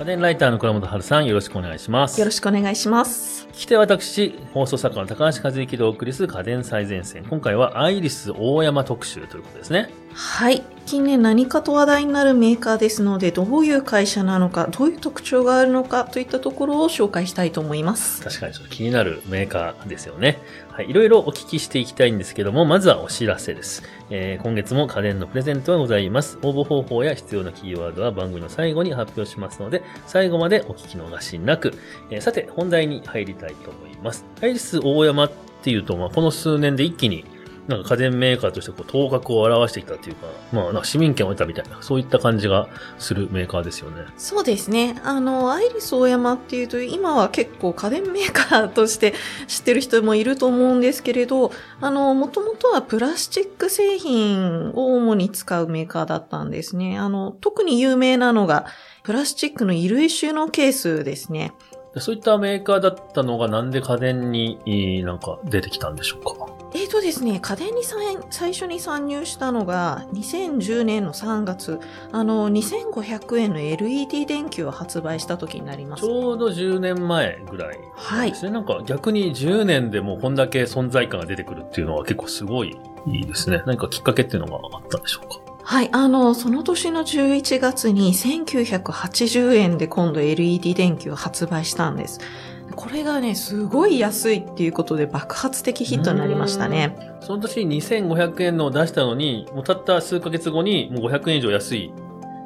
家電ライターの倉本春さん、よろしくお願いします。よろしくお願いします。来て私、放送作家の高橋和之でお送りする家電最前線。今回はアイリス大山特集ということですね。はい。近年何かと話題になるメーカーですので、どういう会社なのか、どういう特徴があるのかといったところを紹介したいと思います。確かにちょっと気になるメーカーですよね。はい。いろいろお聞きしていきたいんですけども、まずはお知らせです。えー今月も家電のプレゼントがございます。応募方法や必要なキーワードは番組の最後に発表しますので、最後までお聞き逃しなく。えーさて、本題に入りたいと思います。アイリス大山っていうと、まあ、この数年で一気になんか家電メーカーとしてこう頭角を現してきたっていうか、まあ、なんか市民権を得たみたいな、そういった感じがするメーカーですよね。そうですね。あの、アイリスオーヤマっていうと、今は結構家電メーカーとして 知ってる人もいると思うんですけれど、あの、もともとはプラスチック製品を主に使うメーカーだったんですね。あの、特に有名なのが、プラスチックの衣類収納ケースですね。そういったメーカーだったのがなんで家電にえーなんか出てきたんでしょうか？えーとですね、家電に最初に参入したのが2010年の3月、あの、2500円の LED 電球を発売した時になります。ちょうど10年前ぐらいはいですね。なんか逆に10年でもうこんだけ存在感が出てくるっていうのは結構すごいいいですね。何かきっかけっていうのがあったんでしょうか？はい、あの、その年の11月に1980円で今度 LED 電球を発売したんです。これがね、すごい安いっていうことで爆発的ヒットになりましたね。その年2500円のを出したのに、もうたった数ヶ月後にもう500円以上安い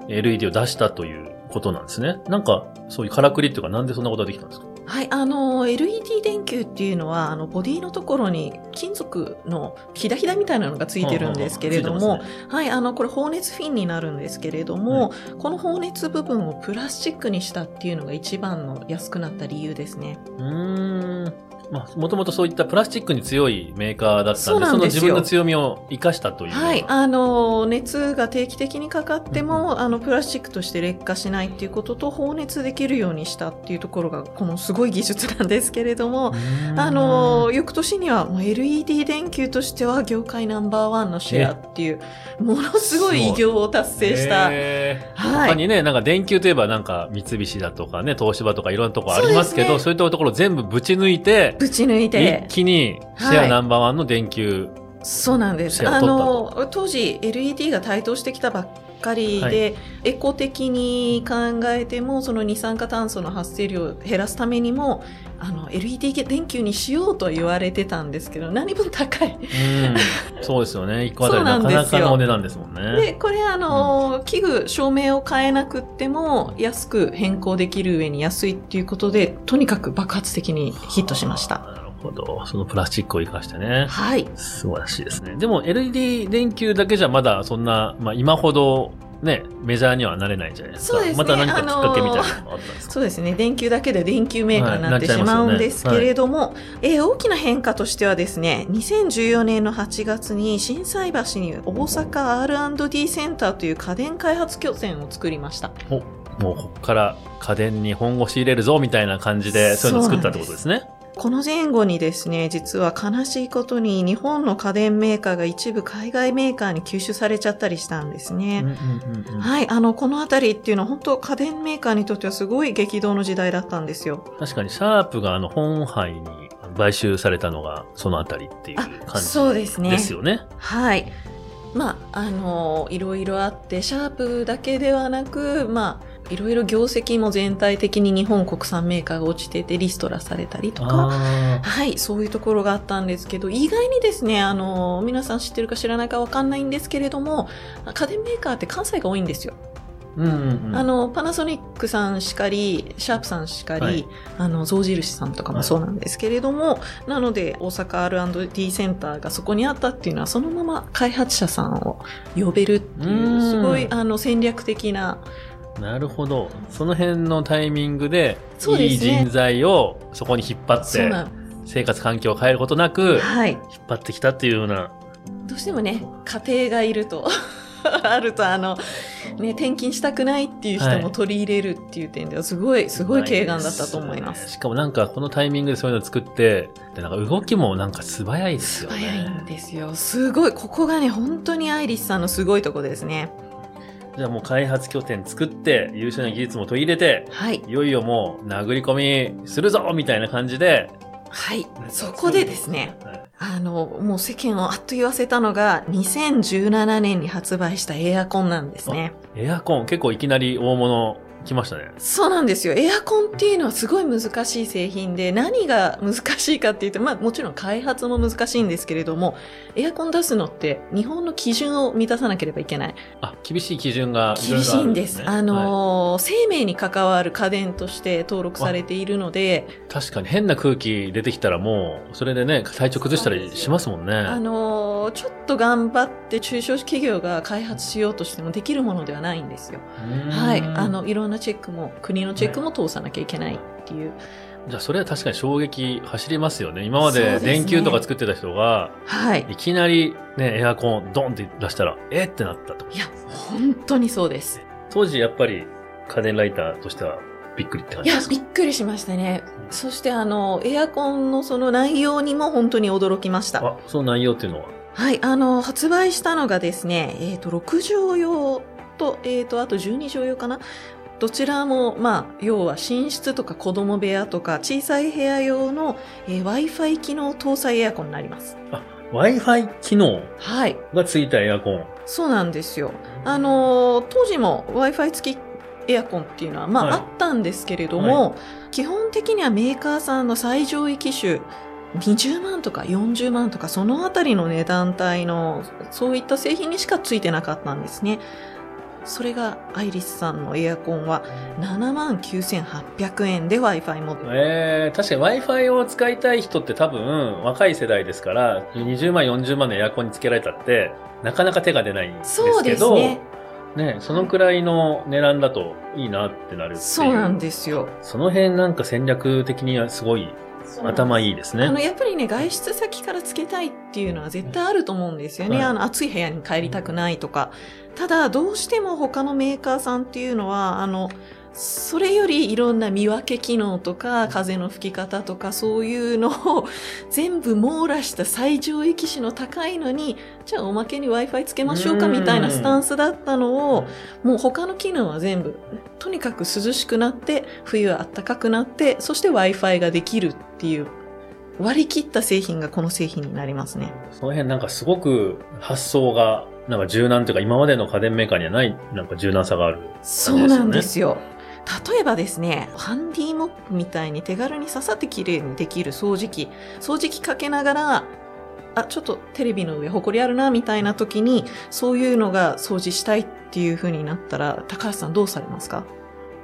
LED を出したということなんですね。なんか、そういうからくりっていうか、なんでそんなことができたんですか？はい、あの、LED 電球っていうのは、あの、ボディのところに金属のひだひだみたいなのがついてるんですけれども、はいあの、これ放熱フィンになるんですけれども、この放熱部分をプラスチックにしたっていうのが一番の安くなった理由ですね。うーん。まあ、もともとそういったプラスチックに強いメーカーだったんで、その自分の強みを生かしたという。はい、あの、熱が定期的にかかっても、あの、プラスチックとして劣化しないっていうことと、放熱できるようにしたっていうところが、このすごい技術なんですけれども、あの、翌年にはもう LED 電球としては業界ナンバーワンのシェアっていう、ものすごい偉業を達成した。はい。他にね、なんか電球といえばなんか三菱だとかね、東芝とかいろんなとこありますけど、そう,、そういったところ全部ぶち抜いて、ぶち抜いて。一気にシェアナンバーワンの電球、そうなんです。あの、当時 LED が台頭してきたばっかりで、はいエコ的に考えても、その二酸化炭素の発生量を減らすためにも、あの、LED 電球にしようとは言われてたんですけど、何分高い。うん、そうですよね。一個あたりなかなかのお値段ですもんね。で、これあの、器具、照明を変えなくっても、安く変更できる上に安いっていうことで、とにかく爆発的にヒットしました。ほど。そのプラスチックを生かしてね。はい。素晴らしいですね。でも LED 電球だけじゃまだそんな、まあ今ほどね、メジャーにはなれないじゃないですか。そうですねまた何かきっかけみたいなのがあったんですか、そうですね。電球だけで電球メーカーになってはいしまうんですけれども、えー大きな変化としてはですね、2014年の8月に心斎橋に大阪 R&D センターという家電開発拠点を作りました。おもうここから家電に本腰入れるぞみたいな感じでそういうのを作ったってことですね。この前後にですね、実は悲しいことに日本の家電メーカーが一部海外メーカーに吸収されちゃったりしたんですね。はい、あの、このあたりっていうのは本当家電メーカーにとってはすごい激動の時代だったんですよ。確かにシャープがあの本杯に買収されたのがそのあたりっていう感あじそうですねですよね。はい。まあ、あの、いろいろあって、シャープだけではなく、まあ、いろいろ業績も全体的に日本国産メーカーが落ちててリストラされたりとか、あはい、そういうところがあったんですけど、意外にですね、あの、皆さん知ってるか知らないかわかんないんですけれども、家電メーカーって関西が多いんですよ。ーうんうんうん。あの、パナソニックさんしかり、シャープさんしかり、はいあの、象印さんとかもそうなんですけれども、なので、大阪 R&D センターがそこにあったっていうのは、そのまま開発者さんを呼べるっていうう、んすごい、あの、戦略的な、なるほど。その辺のタイミングで、そういいですね人材をそこに引っ張って、生活環境を変えることなく、はい。引っ張ってきたっていうような。どうしてもね、家庭がいると、あると、あの、ね、転勤したくないっていう人はいも取り入れるっていう点では、すごい、すごい軽眼だったと思います。しかもなんかこのタイミングでそういうのを作って、でなんか動きもなんか素早いですよね。素早いんですよ。すごい、ここがね、本当にアイリスさんのすごいとこですね。じゃあもう開発拠点作って、優秀な技術も取り入れて、はい。いよいよもう殴り込みするぞみたいな感じで、はい。そこでですね、はいあの、もう世間をあっと言わせたのが、2017年に発売したエアコンなんですね。エアコン結構いきなり大物来ましたね。そうなんですよ。エアコンっていうのはすごい難しい製品で、何が難しいかっていうと、まあもちろん開発も難しいんですけれども、エアコン出すのって日本の基準を満たさなければいけない。あ、厳しい基準がいろ厳しいんです。ねあのー生命に関わる家電として登録されているので、はい確かに変な空気出てきたらもう、それでね、体調崩したりしますもんね。あのーちょっと頑張って中小企業が開発しようとしてもできるものではないんですよ。はい。あの、いろんなチェックも、国のチェックも通さなきゃいけないっていう。じゃあそれは確かに衝撃走りますよね。今まで電球とか作ってた人が、はい。いきなりね、エアコンドンって出したら、えってなったと。いや、本当にそうです。当時やっぱり家電ライターとしてはびっくりって感いやじです、か？びっくりしましたね。そしてあの、エアコンのその内容にも本当に驚きました。あ、その内容っていうのは？はい、あの、発売したのがですね、えっ、と、6畳用と、えっ、と、あと12畳用かな。どちらも、まあ、要は寝室とか子供部屋とか小さい部屋用の、えー Wi-Fi 機能搭載エアコンになります。Wi-Fi 機能？はい、がついたエアコン。そうなんですよ。あのー当時も Wi-Fi 付きエアコンっていうのは、まあ、はいあったんですけれども、基本的にはメーカーさんの最上位機種、20万とか40万とかそのあたりの値段帯のそういった製品にしかついてなかったんですね。それがアイリスさんのエアコンは7万9800円で Wi-Fi モデル。えー、確かに Wi-Fi を使いたい人って多分若い世代ですから、20万、40万のエアコンにつけられたって、なかなか手が出ないんですけど、そうですね。ね、そのくらいの値段だといいなってなるっていう。そうなんですよ。その辺なんか戦略的にはすごい頭いいですね。あの、やっぱりね、外出先からつけたいっていうのは絶対あると思うんですよね。はいあの、暑い部屋に帰りたくないとか。ただ、どうしても他のメーカーさんっていうのは、あの、それよりいろんな見分け機能とか、風の吹き方とか、そういうのを 全部網羅した最上位機種の高いのに、じゃあおまけに Wi-Fi つけましょうかうんみたいなスタンスだったのを、もう他の機能は全部、とにかく涼しくなって、冬は暖かくなって、そして Wi-Fi ができるっていう、割り切った製品がこの製品になりますね。その辺なんかすごく発想が、なんか柔軟というか今までの家電メーカーにはない、なんか柔軟さがある。そうなんですよ。例えばですね、ハンディモップみたいに手軽に刺さって綺麗にできる掃除機。掃除機かけながら、あ、ちょっとテレビの上埃あるな、みたいな時に、そういうのが掃除したいっていう風になったら、高橋さんどうされますか？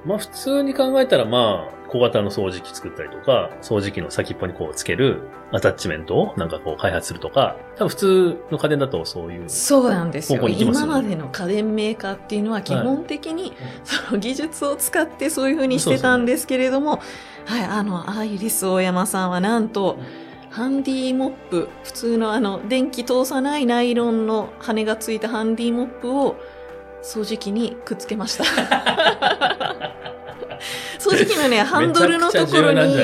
まあ普通に考えたらまあ小型の掃除機作ったりとか、掃除機の先っぽにこうつけるアタッチメントをなんかこう開発するとか、多分普通の家電だとそういう。そうなんですよ。今までの家電メーカーっていうのは基本的に、その技術を使ってそういう風にしてたんですけれども、はい、あの、アイリス大山さんはなんと、ハンディモップ、普通のあの、電気通さないナイロンの羽がついたハンディモップを掃除機にくっつけました。掃除機のね、ハンドルのところに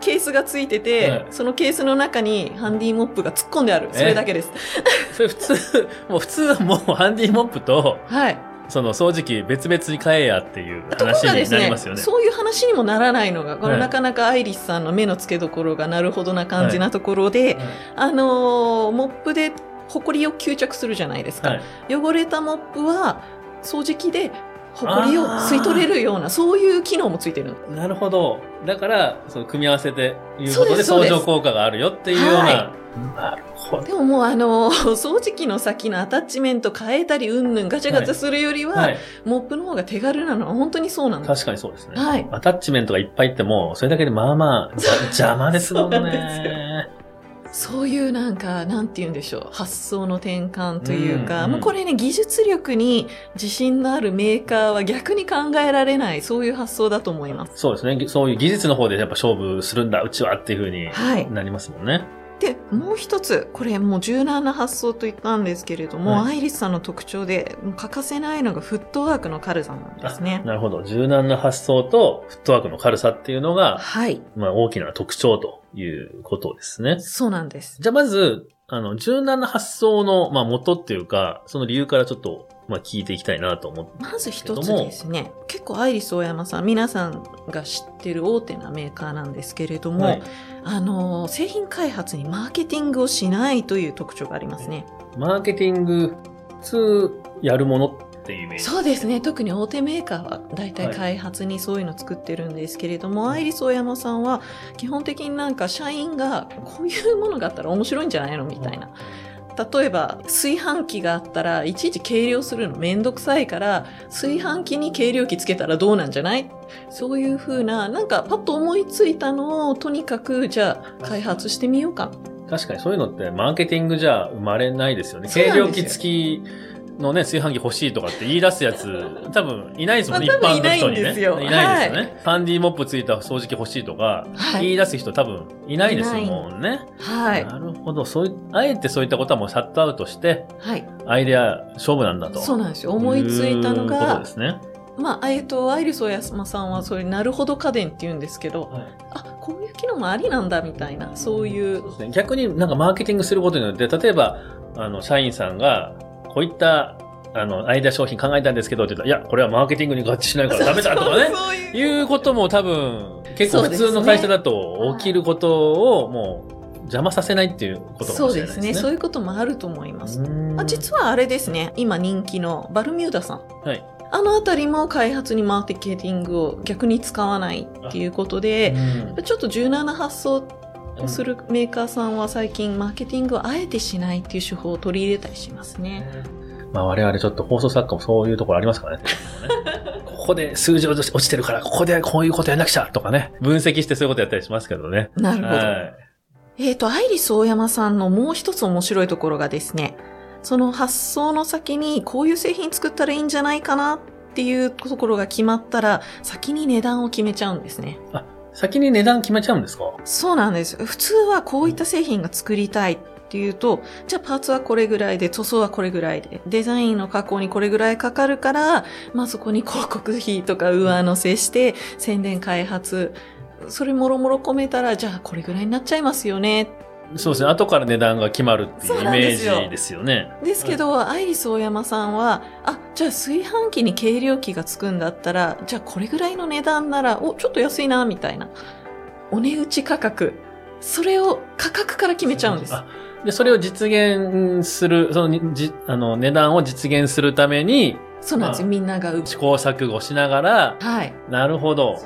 ケースがついてて、はいそのケースの中にハンディモップが突っ込んである。それだけです。それ普通、もう普通はもうハンディモップと、はい。その掃除機別々に買えやっていう話になりますよね。そういう話にもならないのが、このはいなかなかアイリスさんの目の付けどころがなるほどな感じなところで、はいあのーモップでホコリを吸着するじゃないですか。はい。汚れたモップは掃除機でホコリを吸い取れるような、そういう機能もついてる。なるほど。だから、その組み合わせていうことで相乗効果があるよっていうような。はなるほど。でももうあのー 掃除機の先のアタッチメント変えたりうんぬんガチャガチャするよりは、はい。モップの方が手軽なのは本当にそうなんです。確かにそうですね。はい。アタッチメントがいっぱいいっても、それだけでまあまあ、邪魔ですもんね。そういうなんか、なんて言うんでしょう、発想の転換というか、うんうんもうこれね、技術力に自信のあるメーカーは逆に考えられない、そういう発想だと思います。そうですね。そういう技術の方でやっぱ勝負するんだ、うちはっていう風にはい。なりますもんね。で、もう一つ、これもう柔軟な発想と言ったんですけれども、はいアイリスさんの特徴で欠かせないのがフットワークの軽さなんですね。なるほど。柔軟な発想とフットワークの軽さっていうのが、はい。まあ大きな特徴ということですね。そうなんです。じゃあまず、あの、柔軟な発想の、まあ、元っていうか、その理由からちょっと、まあ、聞いていきたいなと思って。まず一つですね、結構アイリスオーヤマさん、皆さんが知ってる大手なメーカーなんですけれども、はいあの、製品開発にマーケティングをしないという特徴がありますね。マーケティング、普通やるものっていうイメージ。そうですね。特に大手メーカーは大体はい開発にそういうの作ってるんですけれども、アイリスオーヤマさんは基本的になんか社員がこういうものがあったら面白いんじゃないのみたいな。例えば炊飯器があったらいちいち計量するのめんどくさいから炊飯器に計量器つけたらどうなんじゃない？そういう風ななんかパッと思いついたのをとにかくじゃあ開発してみようか確かにそういうのってマーケティングじゃ生まれないですよね。計量器付きのね、炊飯器欲しいとかって言い出すやつ、多分いないですもんね、まあ一般の人にね。いないんですよいないですよね。ハンディモップついた掃除機欲しいとか、はい言い出す人多分いないですもんね。はいなるほど。そういあえてそういったことはもうシャットアウトして、はいアイデア勝負なんだと。そうなんですよ思いついたのいうことがですね。まあ、えっと、アイリスオーヤマさんは、それ、なるほど家電って言うんですけど、あ、こういう機能もありなんだ、みたいな、そういう、逆になんかマーケティングすることによって、例えば、あの、社員さんが、こういった、あの、アイデア商品考えたんですけど、って言ったら、いや、これはマーケティングに合致しないからダメだとかね。いう。ことも多分、結構普通の会社だと起きることをもう邪魔させないっていうことかそうですね。もしれないですね。そういうこともあると思います。あ実はあれですね、今人気のバルミューダさん。はい。あのあたりも開発にマーケティングを逆に使わないっていうことで、うんちょっと柔軟な発想をするメーカーさんは最近マーケティングをあえてしないっていう手法を取り入れたりしますね。まあ我々ちょっと放送作家もそういうところありますからね。ここで数字落ちてるから、ここでこういうことやんなくちゃとかね。分析してそういうことやったりしますけどね。なるほど。はい。えっ、と、アイリス大山さんのもう一つ面白いところがですね、その発想の先にこういう製品作ったらいいんじゃないかなっていうところが決まったら、先に値段を決めちゃうんですね。先に値段決めちゃうんですか？そうなんです。普通はこういった製品が作りたいっていうと、じゃあパーツはこれぐらいで、塗装はこれぐらいで、デザインの加工にこれぐらいかかるから、まあそこに広告費とか上乗せして、宣伝開発、それもろもろ込めたら、じゃあこれぐらいになっちゃいますよねそうですね。後から値段が決まるっていうそうイメーなんですよジですよね。ですけど、アイリス大山さんは、あ、じゃあ炊飯器に計量器がつくんだったら、じゃあこれぐらいの値段なら、お、ちょっと安いな、みたいな。お値打ち価格。それを価格から決めちゃうんです。あで、それを実現する、そのにじ、あの、値段を実現するために、そうなんですよ。まあみんながう試行錯誤しながら、はい。なるほど。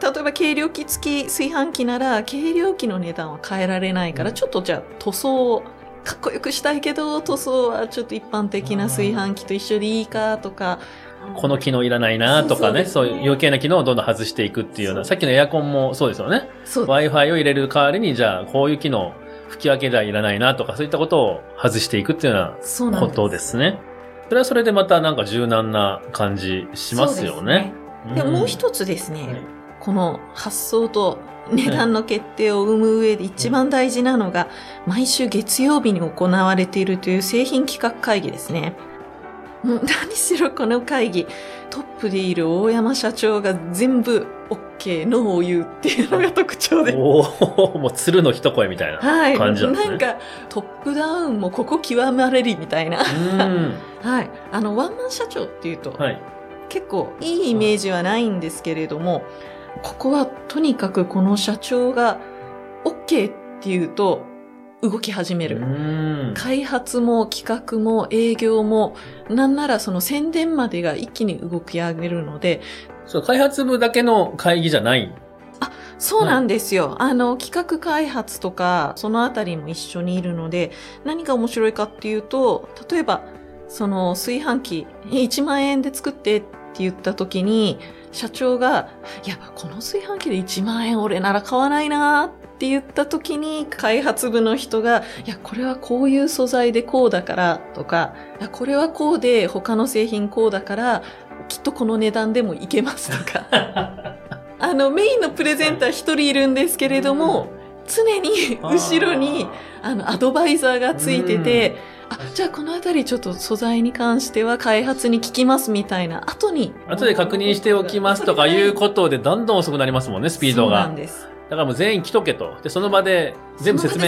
例えば計量器付き炊飯器なら、計量器の値段は変えられないから、うんちょっとじゃあ塗装をかっこよくしたいけど、塗装はちょっと一般的な炊飯器と一緒でいいかとか。この機能いらないなとかね、そそううそうですねいう余計な機能をどんどん外していくっていうような、さっきのエアコンもそうですよね。そう Wi-Fi を入れる代わりに、じゃあ、こういう機能、吹き分けではいらないなとか、そういったことを外していくっていうようそうなことですね。それはそれでまたなんか柔軟な感じしますよね。そうですね。でもう一つですね、この発想と値段の決定を生む上で一番大事なのが、毎週月曜日に行われているという製品企画会議ですね。もう何しろこの会議、トップでいる大山社長が全部 OK、ノーを言うっていうのが特徴で。おおもう鶴の一声みたいなはい。感じなんですね。なんか、トップダウンもここ極まれりみたいな。うん。はい。あの、ワンマン社長っていうと、はい。結構いいイメージはないんですけれども、ここはとにかくこの社長が OK っていうと動き始めうる。ん。開発も企画も営業も、なんならその宣伝までが一気に動き上げるので、そう、開発部だけの会議じゃない。そうなんですよ。あの、企画開発とか、そのあたりも一緒にいるので、何が面白いかっていうと、例えば、その炊飯器1万円で作ってって言った時に、社長が、いや、この炊飯器で1万円俺なら買わないなって言った時に、開発部の人が、いや、これはこういう素材でこうだからとか、いや、これはこうで他の製品こうだから、きっとこの値段でもいけますとか。あの、メインのプレゼンター一人いるんですけれども、常に後ろに、あの、アドバイザーがついてて、あ、じゃあこのあたりちょっと素材に関しては開発に聞きますみたいな、後に。後で確認しておきますとかいうことで、どんどん遅くなりますもんね、スピードがそうなん。です。だからもう全員来とけと。で、その場で全部説明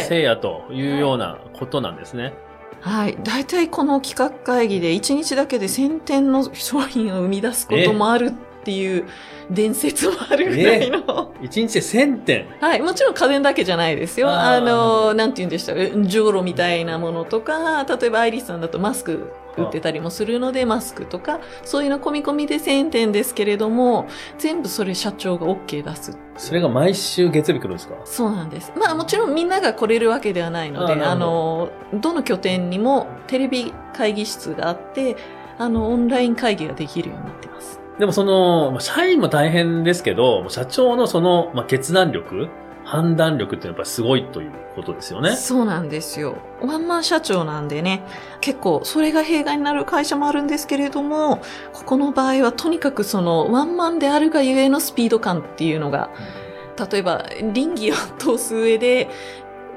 せいやというようなことなんですね。はい。大体この企画会議で1日だけで1000点の商品を生み出すこともあるっていう伝説もあるぐらいの。一日で1000点。はい。もちろん家電だけじゃないですよ。あの、なんて言うんでした？か、ジョロみたいなものとか、例えばアイリスさんだとマスク売ってたりもするので、マスクとか、そういうの込み込みで1000点ですけれども、全部それ社長が OK 出す。それが毎週月曜日来るんですか？そうなんです。まあもちろんみんなが来れるわけではないので、あの、どの拠点にもテレビ会議室があって、あの、オンライン会議ができるようにな。でもその、まあ社員も大変ですけど、社長のその、まあ、決断力、判断力ってやっぱりすごいということですよね。そうなんですよ。ワンマン社長なんでね、結構それが弊害になる会社もあるんですけれども、ここの場合はとにかくそのワンマンであるがゆえのスピード感っていうのが、例えば倫理を通す上で、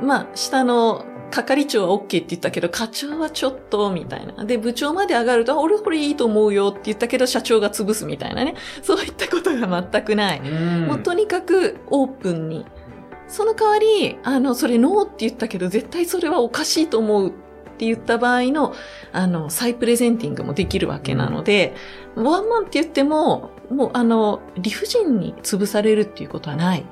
まあ、下の係長は OK って言ったけど、課長はちょっと、みたいな。で、部長まで上がると、あ俺これいいと思うよって言ったけど、社長が潰すみたいなね。そういったことが全くない。うんもうとにかくオープンに。その代わり、あの、それノーって言ったけど、絶対それはおかしいと思うって言った場合の、あの、再プレゼンティングもできるわけなので、ワンマンって言っても、もうあの、理不尽に潰されるっていうことはない。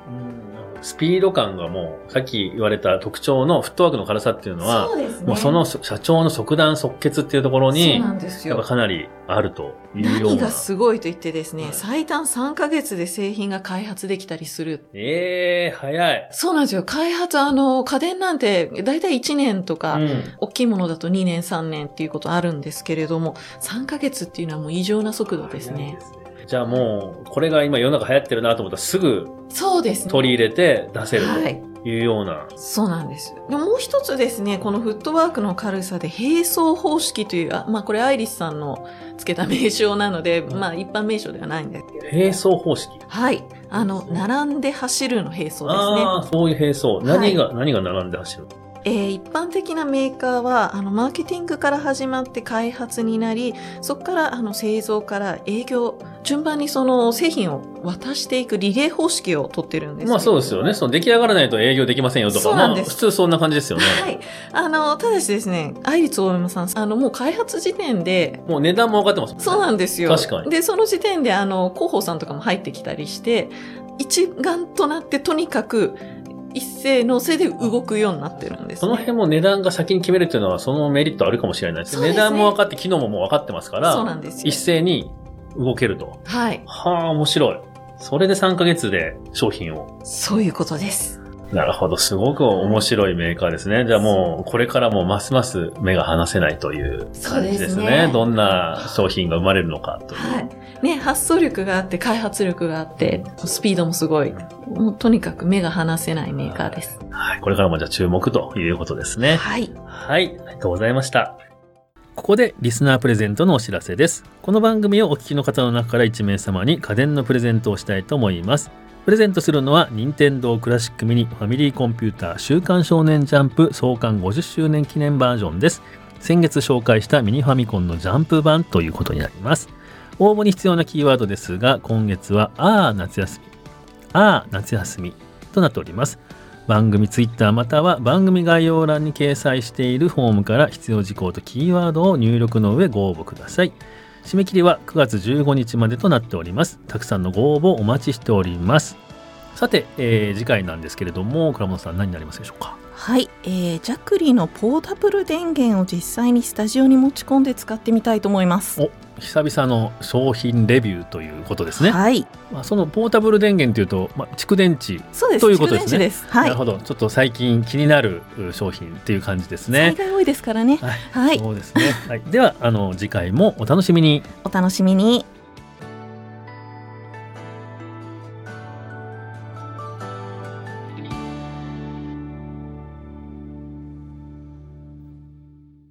うんスピード感がもう、さっき言われた特徴のフットワークの軽さっていうのは、そうですね。もうその社長の即断即決っていうところそうに、なんですよやっぱ。かなりあるというような。何がすごいと言ってですね、はい最短3ヶ月で製品が開発できたりする。ええ早い。そうなんですよ。開発、あの、家電なんて、だいたい1年とか、うん大きいものだと2年3年っていうことあるんですけれども、3ヶ月っていうのはもう異常な速度ですね。じゃあもう、これが今世の中流行ってるなと思ったらすぐそうですね。取り入れて出せるはい。というような。そうなんです。でもう一つですね、このフットワークの軽さで並走方式という、あまあこれアイリスさんのつけた名称なので、まあ一般名称ではないんですけど。並走方式。はい。あの、並んで走るの並走ですね。ああ、そういう並走。何が、何が並んで走るえー一般的なメーカーは、あの、マーケティングから始まって開発になり、そこから、あの、製造から営業、順番にその製品を渡していくリレー方式をとってるんですまあそうですよね。その出来上がらないと営業できませんよとか。そうなんですまあ普通そんな感じですよね。はい。あの、ただしですね、愛立大山さん、あの、もう開発時点で、もう値段も分かってますもんね。そうなんですよ。確かにで、その時点で、あの、広報さんとかも入ってきたりして、一丸となってとにかく、一斉のせで動くようになってるんです、ね。その辺も値段が先に決めるっていうのはそのメリットあるかもしれないです。ね値段も分かって機能ももう分かってますから、そうなんですよ一。斉に動けると。はい。はあ、面白い。それで3ヶ月で商品を。そういうことです。なるほど。すごく面白いメーカーですね。じゃあもう、これからもますます目が離せないという感じですね。すねどんな商品が生まれるのかという。はい。ね、発想力があって、開発力があって、スピードもすごい。もうとにかく目が離せないメーカーです。はい。これからもじゃあ注目ということですね。はい。はい。ありがとうございました。ここでリスナープレゼントのお知らせです。この番組をお聞きの方の中から1名様に家電のプレゼントをしたいと思います。プレゼントするのは、任天堂クラシックミニファミリーコンピューター週刊少年ジャンプ創刊50周年記念バージョンです。先月紹介したミニファミコンのジャンプ版ということになります。応募に必要なキーワードですが、今月は、あー夏休み、あー夏休みとなっております。番組ツイッターまたは番組概要欄に掲載しているフォームから必要事項とキーワードを入力の上ご応募ください。締め切りは9月15日までとなっております。たくさんのご応募お待ちしております。さて、えー次回なんですけれども、倉本さん何になりますでしょうか？はい、えー、ジャクリのポータブル電源を実際にスタジオに持ち込んで使ってみたいと思います。お久々の商品レビューということですね。はい、まあ、そのポータブル電源というと、まあ、蓄電池。ということですねす。はないる。ほど。ちょっと最近気になるう商品っていう感じですね災。害多いですからね。はい、はい、そうですね。はい、では、あの、次回もお楽しみに。お楽しみに。